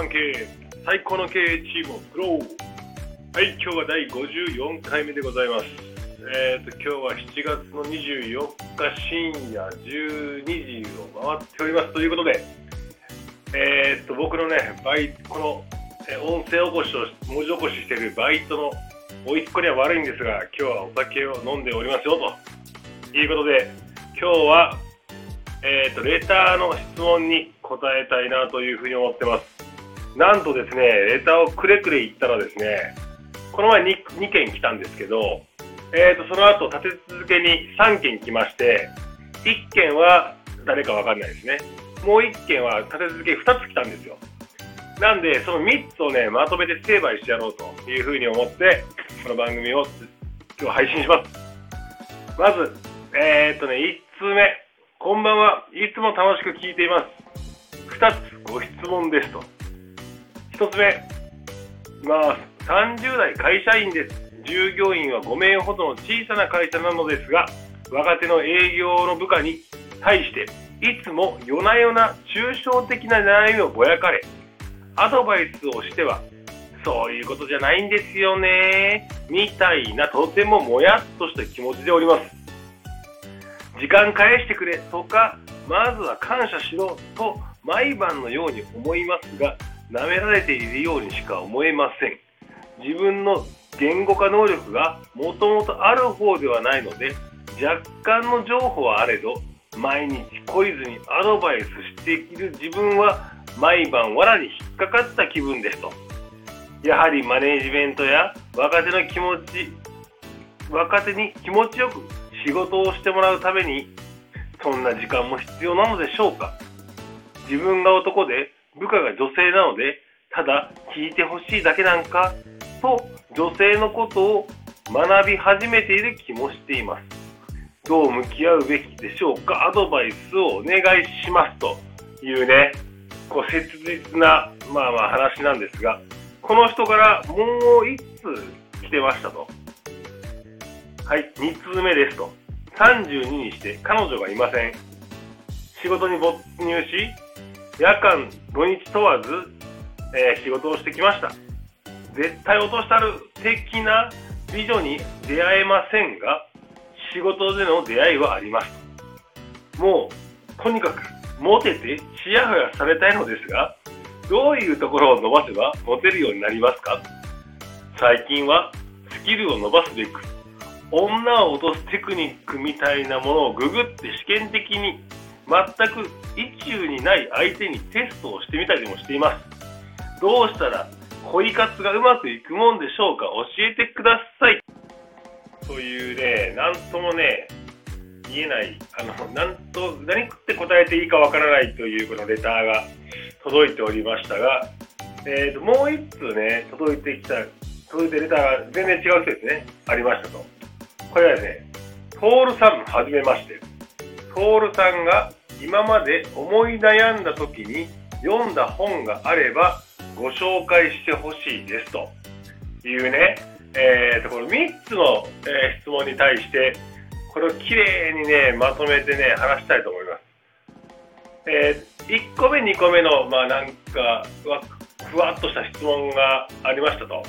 万経営最高の経営チームを作ろうはい今日は第54回目でございますえっ、ー、と今日は7月の24日深夜12時を回っておりますということでえっ、ー、と僕のねバイこの音声起こしを文字起こししているバイトの甥いっ子には悪いんですが今日はお酒を飲んでおりますよということで今日はえーと、レターの質問に答えたいなというふうに思ってます。なんとですね、レターをくれくれ言ったらですね、この前 2, 2件来たんですけど、えーと、その後立て続けに3件来まして、1件は誰かわかんないですね。もう1件は立て続け2つ来たんですよ。なんで、その3つをね、まとめて成敗してやろうというふうに思って、この番組を今日配信します。まず、えっ、ー、とね、1通目。こんばんは。いつも楽しく聞いています。2つご質問ですと。1つ目。まあ、30代会社員です。従業員は5名ほどの小さな会社なのですが、若手の営業の部下に対して、いつも夜な夜な抽象的な悩みをぼやかれ、アドバイスをしては、そういうことじゃないんですよね、みたいなとてももやっとした気持ちでおります。時間返してくれとか、まずは感謝しろと毎晩のように思いますが、舐められているようにしか思えません。自分の言語化能力がもともとある方ではないので、若干の情報はあれど、毎日懲りずにアドバイスしている自分は毎晩藁に引っかかった気分ですと。やはりマネージメントや若手の気持ち、若手に気持ちよく仕事をしてもらうためにそんな時間も必要なのでしょうか自分が男で部下が女性なのでただ聞いてほしいだけなんかと女性のことを学び始めている気もしていますどう向き合うべきでしょうかアドバイスをお願いしますというねこう切実なまあまあ話なんですがこの人からもう1通来てましたとはい、2通目ですと。32にして彼女がいません。仕事に没入し、夜間、土日問わず、えー、仕事をしてきました。絶対落としたる的な美女に出会えませんが、仕事での出会いはあります。もう、とにかく、モテてちやほやされたいのですが、どういうところを伸ばせばモテるようになりますか？最近はスキルを伸ばすべく女を落とすテクニックみたいなものをググって試験的に全く意中にない相手にテストをしてみたりもしています。どうしたら恋活がうまくいくもんでしょうか教えてください。というねなんともね言えないあのなんと何って答えていいかわからないというこのレターが届いておりましたが、えーと、もう1通ね届いてきた届いてレターが全然違う人ですねありましたと。これはね、トールさんはじめまして。トールさんが今まで思い悩んだ時に読んだ本があればご紹介してほしいですというね、えー、とこの3つの、え、質問に対してこれをきれいにねまとめてね話したいと思います。えー、1個目2個目のまあなんかふわっとした質問がありましたと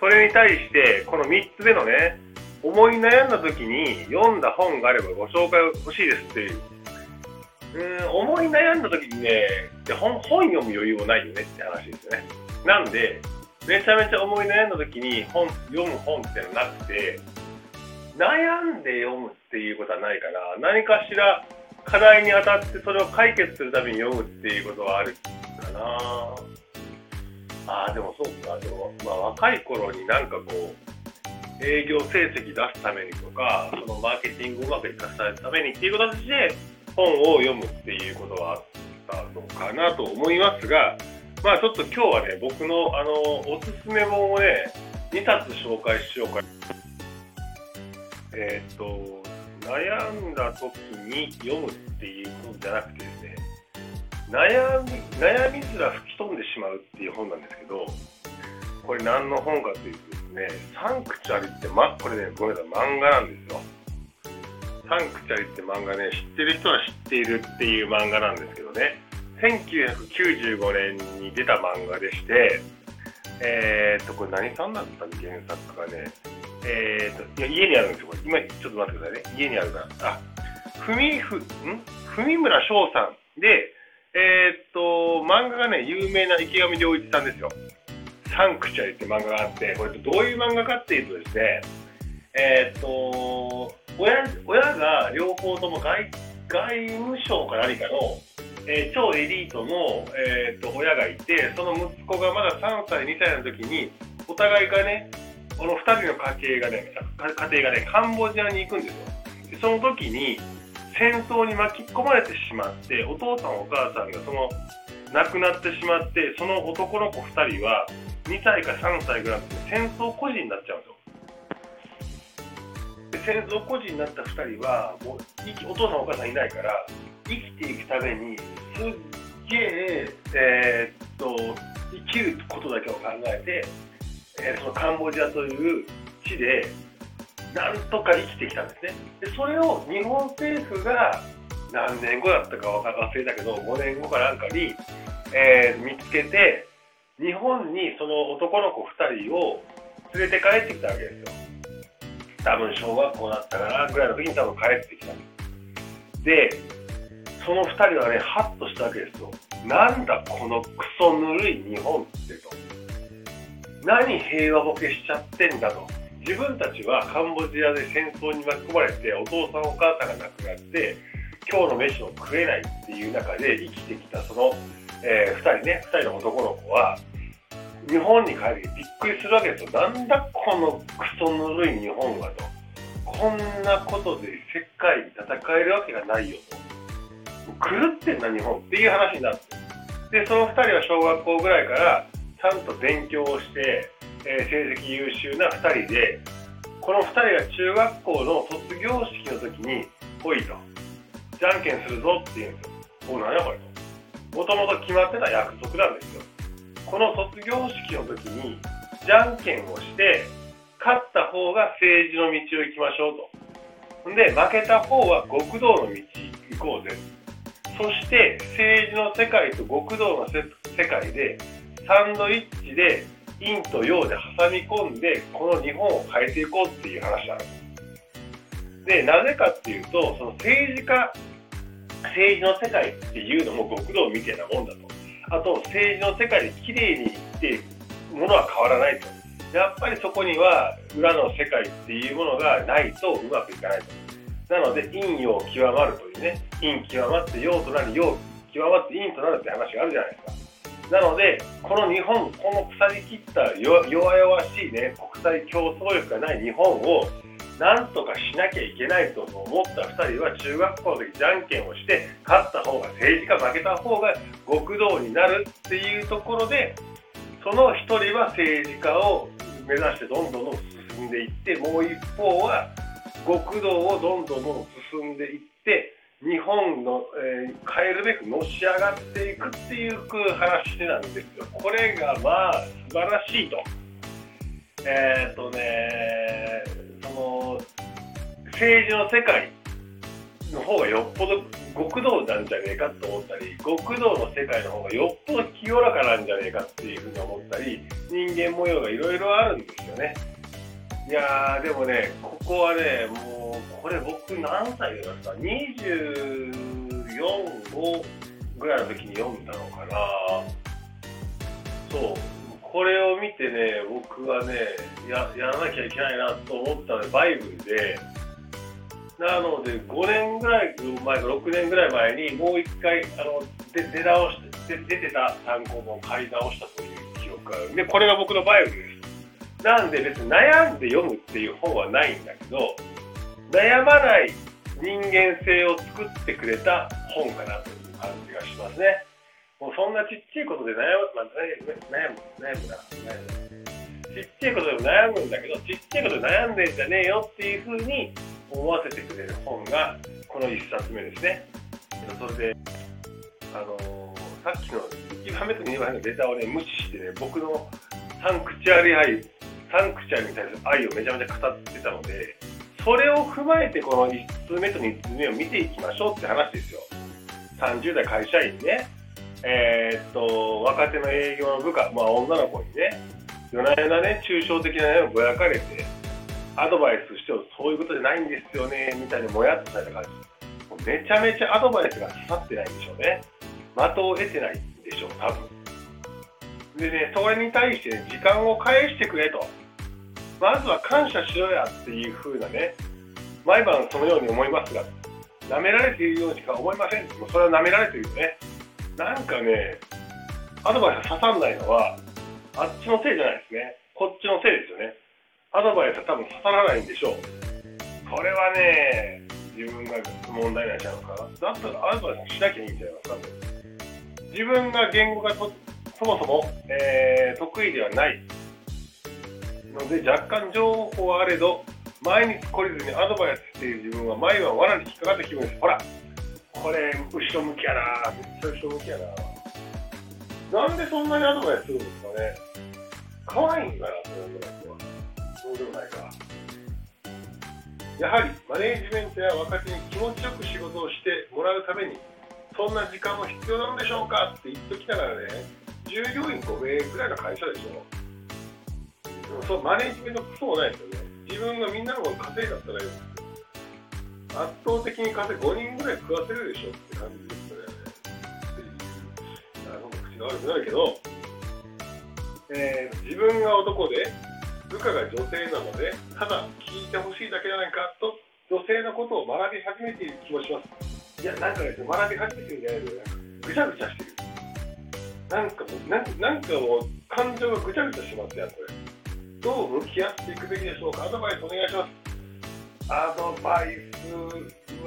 それに対してこの3つ目のね思い悩んだ時に読んだ本があればご紹介欲しいですっていう。うん、思い悩んだ時にね本、本読む余裕もないよねって話ですよね。なんで、めちゃめちゃ思い悩んだ時に本読む本ってのなくて、悩んで読むっていうことはないかな。何かしら課題に当たってそれを解決するために読むっていうことはあるかな。ああ、でもそうか。でも、まあ若い頃になんかこう、営業成績出すためにとか、そのマーケティングうまくいかせるためにっていう形で本を読むっていうことはあったのかなと思いますが、まあちょっと今日はね、僕のあのおすすめ本をね、2冊紹介しようか。えっ、ー、と、悩んだ時に読むっていう本じゃなくてですね、悩み、悩みすら吹き飛んでしまうっていう本なんですけど、これ何の本かというとですね、サンクチュアリって、ま、これね、ごめんなさい、漫画なんですよ。サンクチュアリって漫画ね、知ってる人は知っているっていう漫画なんですけどね、1995年に出た漫画でして、えーっと、これ何さんだったっけ原作がね。えーっと、いや、家にあるんですよ。これ今、ちょっと待ってくださいね。家にあるから。あ、ふみふ、ん？文村翔さんで、えーっと、漫画がね、有名な池上良一さんですよ。サンクチュアリって漫画があって、これどういう漫画かっていうとですね、えーっと、親親が両方とも外外務省か何かの、えー超エリートの、えーっと親がいて、その息子がまだ3歳、2歳の時に、お互いがね、この2人の家系がね、家庭がね、カンボジアに行くんですよ。でその時に、戦争に巻き込まれてしまって、お父さんお母さんがその亡くなってしまって、その男の子2人は2歳か3歳ぐらいの時戦争孤児になっちゃうんですよ。で戦争孤児になった2人はもうお父さんお母さんいないから生きていくためにすっげええーっと生きることだけを考えて、えーそのカンボジアという地でなんとか生きてきたんですね。でそれを日本政府が何年後だったかわか忘れたけど5年後かなんかに、えー見つけて日本にその男の子2人を連れて帰ってきたわけですよ。多分小学校だったかなぐらいの時に多分帰ってきたで。その2人はね、ハッとしたわけですよ。なんだこのクソぬるい日本ってと。何平和ボケしちゃってんだと。自分たちはカンボジアで戦争に巻き込まれて、お父さんお母さんが亡くなって、今日の飯を食えないっていう中で生きてきたその、え2人ね、2人の男の子は、日本に帰ってびっくりするわけですよ。なんだこのクソぬるい日本はと。こんなことで世界に戦えるわけがないよと。狂ってんな日本っていう話になって。で、その2人は小学校ぐらいからちゃんと勉強をして、えー成績優秀な2人で、この2人が中学校の卒業式の時に、来いと。じゃんけんするぞって言うんですよ。おなんやこれと。もともと決まってた約束なんですよ。この卒業式の時にじゃんけんをして勝った方が政治の道を行きましょうと。んで負けた方は極道の道行こうぜ。そして政治の世界と極道の世界でサンドイッチで陰と陽で挟み込んでこの日本を変えていこうっていう話なんです。で、なぜかっていうと、その政治家、政治の世界っていうのも極道みたいなもんだと。あと政治の世界で綺麗に生きていくものは変わらないと。やっぱりそこには裏の世界っていうものがないとうまくいかないと。なので陰陽極まるというね、陰極まって陽となり陽極まって陰となるって話があるじゃないですか。なので、この日本、この腐りきった弱々しいね、国際競争力がない日本をなんとかしなきゃいけないと思った2人は中学校の時じゃんけんをして勝った方が政治家負けた方が極道になるっていうところでその1人は政治家を目指してどんどんどん進んでいってもう一方は極道をどんどんどん進んでいって日本の、えー変えるべくのし上がっていくっていう話なんですよ。これがまあ素晴らしいと。えーっとね、政治の世界の方がよっぽど極道なんじゃねえかと思ったり極道の世界の方がよっぽど清らかなんじゃねえかっていうふうに思ったり人間模様がいろいろあるんですよね。いやーでもねここはねもうこれ僕何歳でした？245ぐらいの時に読んだのかな。そう。これを見てね僕はねややらなきゃいけないなと思ったのでバイブルでなので5年ぐらい前か6年ぐらい前にもう一回あので出直してで出てた単行本を買い直したという記憶があるでこれが僕のバイブルですなんで別に悩んで読むっていう本はないんだけど悩まない人間性を作ってくれた本かなという感じがしますね。もうそんなちっちゃいことで悩む、まあ、悩む悩むな悩むちっちゃいことでも悩むんだけどちっちゃいことで悩んでんじゃねえよっていうふうに思わせてくれる本がこの1冊目ですね。それであのーさっきの1番目と2番目のデータをね無視してね僕のサンクチュアリ愛サンクチュアリに対する愛をめちゃめちゃ語ってたのでそれを踏まえてこの1通目と2通目を見ていきましょうって話ですよ。30代会社員ね。えーっと若手の営業の部下、まあ、女の子にね夜な夜なね抽象的なねぼやかれてアドバイスしてもそういうことじゃないんですよねみたいにもやっとされた感じ。めちゃめちゃアドバイスが刺さってないんでしょうね。的を得てないんでしょう多分。でねそれに対してね時間を返してくれと。まずは感謝しろやっていう風なね毎晩そのように思いますが舐められているようにしか思いません。もうそれは舐められているよね。なんかねアドバイスが刺さんないのはあっちのせいじゃないですね。こっちのせいですよね。アドバイスは多分刺さらないんでしょう。これはね自分が問題なんちゃうのかな。だったらアドバイスしなきゃいいんじゃないですか自分が言語がとそもそも、えー、得意ではないので若干情報はあれど毎日懲りずにアドバイスしている自分は毎晩罠に引っかかった気分です。ほらこれ後ろ向きやなめっちゃ後ろ向きやななんでそんなにアドバイスするんですかね。可愛いんかなその女の子は。そうでもないかやはりマネージメントや若手に気持ちよく仕事をしてもらうためにそんな時間も必要なのでしょうかって言っときながらね。従業員5名ぐらいの会社でしょでもそうマネージメントクソもないですよ。ね自分がみんなの稼いだったらいいです圧倒的に稼い5人ぐらい食わせるでしょって感じですよね。なるほど口が悪くなるけど、えー自分が男で 部下が女性なのでただ聞いてほしいだけじゃないかと女性のことを学び始めている気もします。いやなんかですね学び始めてるんじゃないけどなんかぐちゃぐちゃしてる。なんかもうなんなんかもう感情がぐちゃぐちゃしますやんこれ。どう向き合っていくべきでしょうか？アドバイスお願いします。アドバイス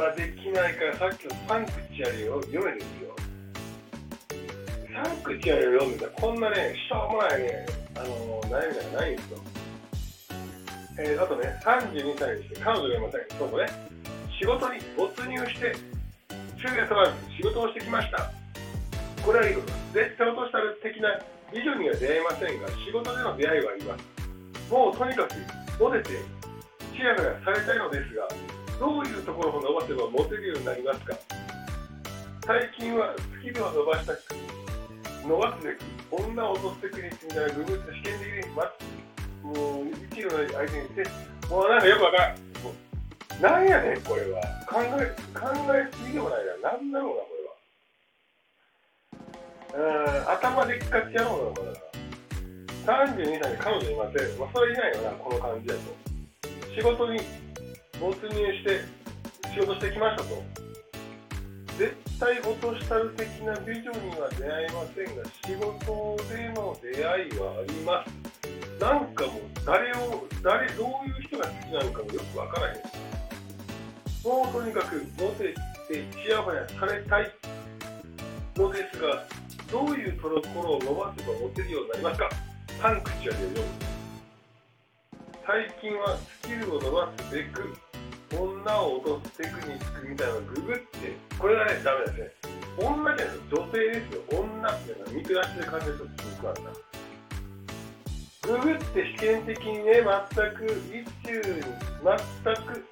はできないからさっきのサンクチュアリを読めですよ。サンクチュアリを読んでたらこんなねしょうもないねあの悩みがないんですよ。えー、あとね、32歳にして彼女がいません。そうね、仕事に没入して、昼夜問わず仕事をしてきました。これはいいことです。絶対落としたる的な美女には出会えませんが、仕事での出会いはあります。もうとにかく、モテて、ちやほやされたいのですが、どういうところを伸ばせばモテるようになりますか最近はスキルを伸ばしたく、伸ばすべく、女を落とすテクニックみたいなググって試験的に待つ。もう一流の相手にして、もうなんかよくわからん。もうなんやねん、これは。考え、考えすぎでもないな。なんだろうな、これは。うん、頭でっかちやろうな、これは。32歳に彼女いません。まあ、それいないよな、この感じだと。仕事に没入して、仕事してきましたと。絶対落としたる的な美女には出会えませんが、仕事での出会いはあります。なんかもう誰を誰どういう人が好きなのかもよくわからへん。もうとにかくモテてちやほやされたいのですがどういうところを伸ばせばモテるようになりますか？サンクチュアリを読む。最近はスキルを伸ばすべく女を落とすテクニックみたいなググってこれがねダメですね。女じゃないです女性ですよ。女っていうのは見下してる感じですよすごくあるな。ググって試験的にね、全く一中に、全く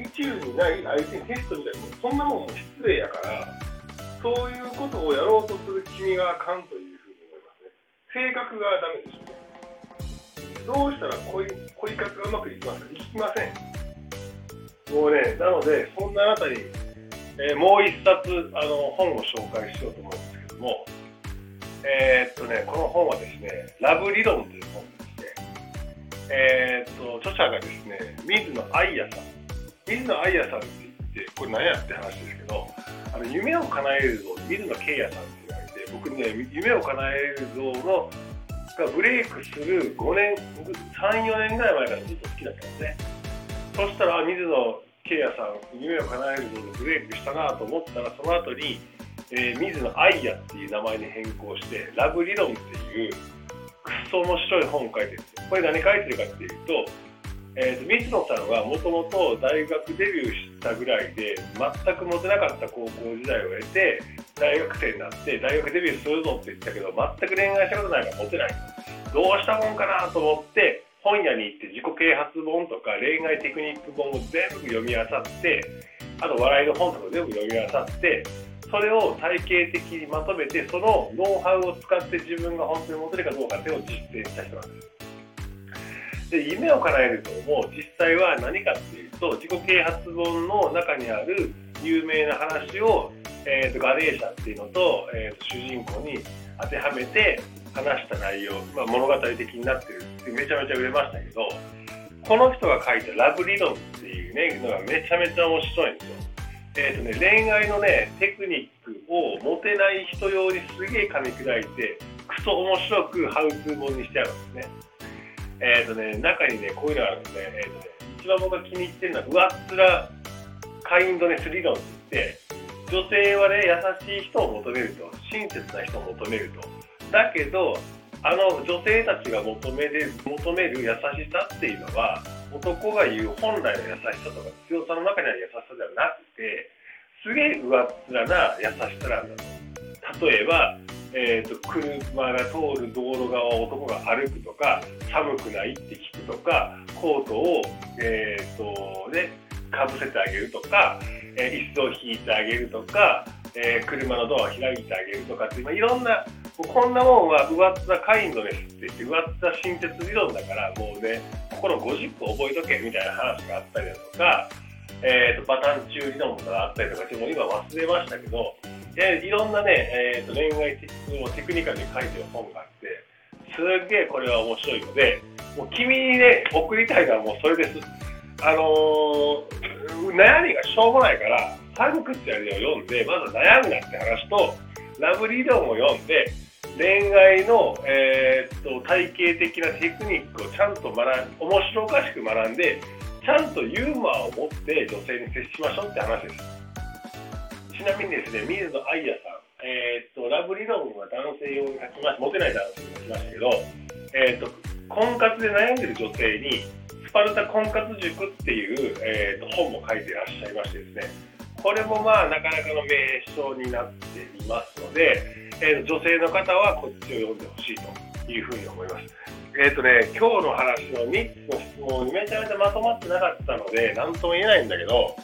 一中にない相手にテストみたいな、そんなもんも失礼やから、そういうことをやろうとする君があかんというふうに思いますね。性格がダメでしょうね。どうしたら恋恋活がうまくいきますか？いきません。もうね、なので、そんなあなたに、えーもう一冊あの本を紹介しようと思うんですけども、えーっとね、この本はですね、ラブ理論という本でして、えーっと、著者がですね、水野愛也さん。水野愛也さんって言って、これ何やって話ですけど、あの夢を叶える像、水野慶也さんっていうのがいて、僕ね、夢を叶える像のがブレイクする5年、3、4年ぐらい前からずっと好きだったんですね。そしたら、水野慶也さん、夢を叶える像でブレイクしたなと思ったら、その後に、えー水野愛也っていう名前に変更して、ラブ理論っていう、くっそ面白い本を書いてるんです。これ何書いてるかっていうと、えー水野さんはもともと大学デビューしたぐらいで、全くモテなかった高校時代を経て、大学生になって、大学デビューするぞって言ったけど、全く恋愛したことないからモテない。どうしたもんかなと思って、本屋に行って自己啓発本とか恋愛テクニック本を全部読み漁って、あと笑いの本とか全部読み漁って、それを体系的にまとめてそのノウハウを使って自分が本当に持てるかどうかっていうのを実践した人なんですで夢を叶えるとも実際は何かっていうと自己啓発本の中にある有名な話を、えーと、ガネーシャっていうのと,、えーと、主人公に当てはめて話した内容、まあ、物語的になってるってめちゃめちゃ売れましたけどこの人が書いたラブ理論っていうねのがめちゃめちゃ面白いんですよ。えーとね、恋愛のねテクニックを持てない人用にすげえ噛み砕いてクソ面白くハウツー本にしてあるんですね。え、ー、とね中にねこういうのがあるんですね。えーとね一番僕が気に入ってるのは上っ面カインドネス理論って言って女性はね優しい人を求めると親切な人を求めるとだけどあの女性たちが求める求める優しさっていうのは男が言う本来の優しさとか強さの中にある優しさではなくてすげえ上っ面な優しさなんだ。と例えば、えーと、車が通る道路側を男が歩くとか寒くないって聞くとかコートを、えーとね、かぶせてあげるとか、えー、椅子を引いてあげるとか、えー、車のドアを開いてあげるとかっていう、まあ、いろんなこんなもんは上っ面カインドネスって言って上っ面親切理論だからもうね心50個覚えとけみたいな話があったりだとか、えーと、バタン中理論があったりとかちょっと今忘れましたけどいろんなね、えーと、恋愛のテクニカルに書いてる本があってすっげえこれは面白いのでもう君にね送りたいのはもうそれです。あのー、悩みがしょうもないからサンクチュアリを読んでまず悩むなって話とラブ理論を読んで恋愛の、えー、っと体系的なテクニックをちゃんと学ん面白おかしく学んでちゃんとユーモアを持って女性に接しましょうって話です。ちなみにですね水野愛也さん、えー、っとラブ理論は男性用に書きましモテない男性に書きましたけど、えー、っと婚活で悩んでる女性にスパルタ婚活塾っていう、えー、っと本も書いてらっしゃいましてですね。これもまあなかなかの名称になっていますのでえー、女性の方はこっちを読んでほしいというふうに思います。えっ、ー、とね、今日の話の3つの質問めちゃめちゃまとまってなかったので、何とも言えないんだけど、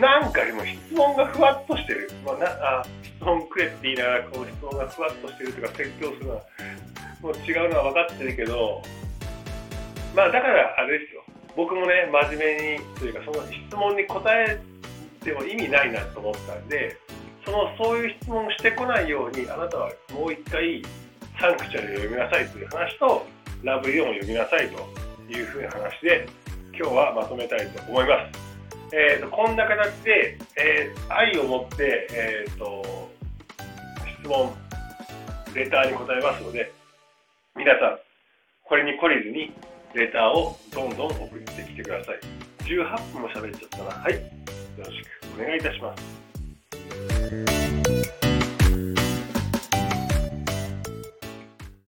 なんかでも質問がふわっとしてる。まあ、なあ質問くれって言いながら、こう質問がふわっとしてるとか説教するのは、もう違うのは分かってるけど、まあだからあれですよ。僕もね、真面目にというか、その質問に答えても意味ないなと思ったんで、そのそういう質問をしてこないようにあなたはもう一回サンクチュアリを読みなさいという話とラブイオンを読みなさいというふうな話で今日はまとめたいと思います。えーと、こんな形で、えー、愛を持って、えーと、質問レターに答えますので皆さんこれに懲りずにレターをどんどん送ってきてください。18分も喋っちゃったな。はい。よろしくお願いいたします。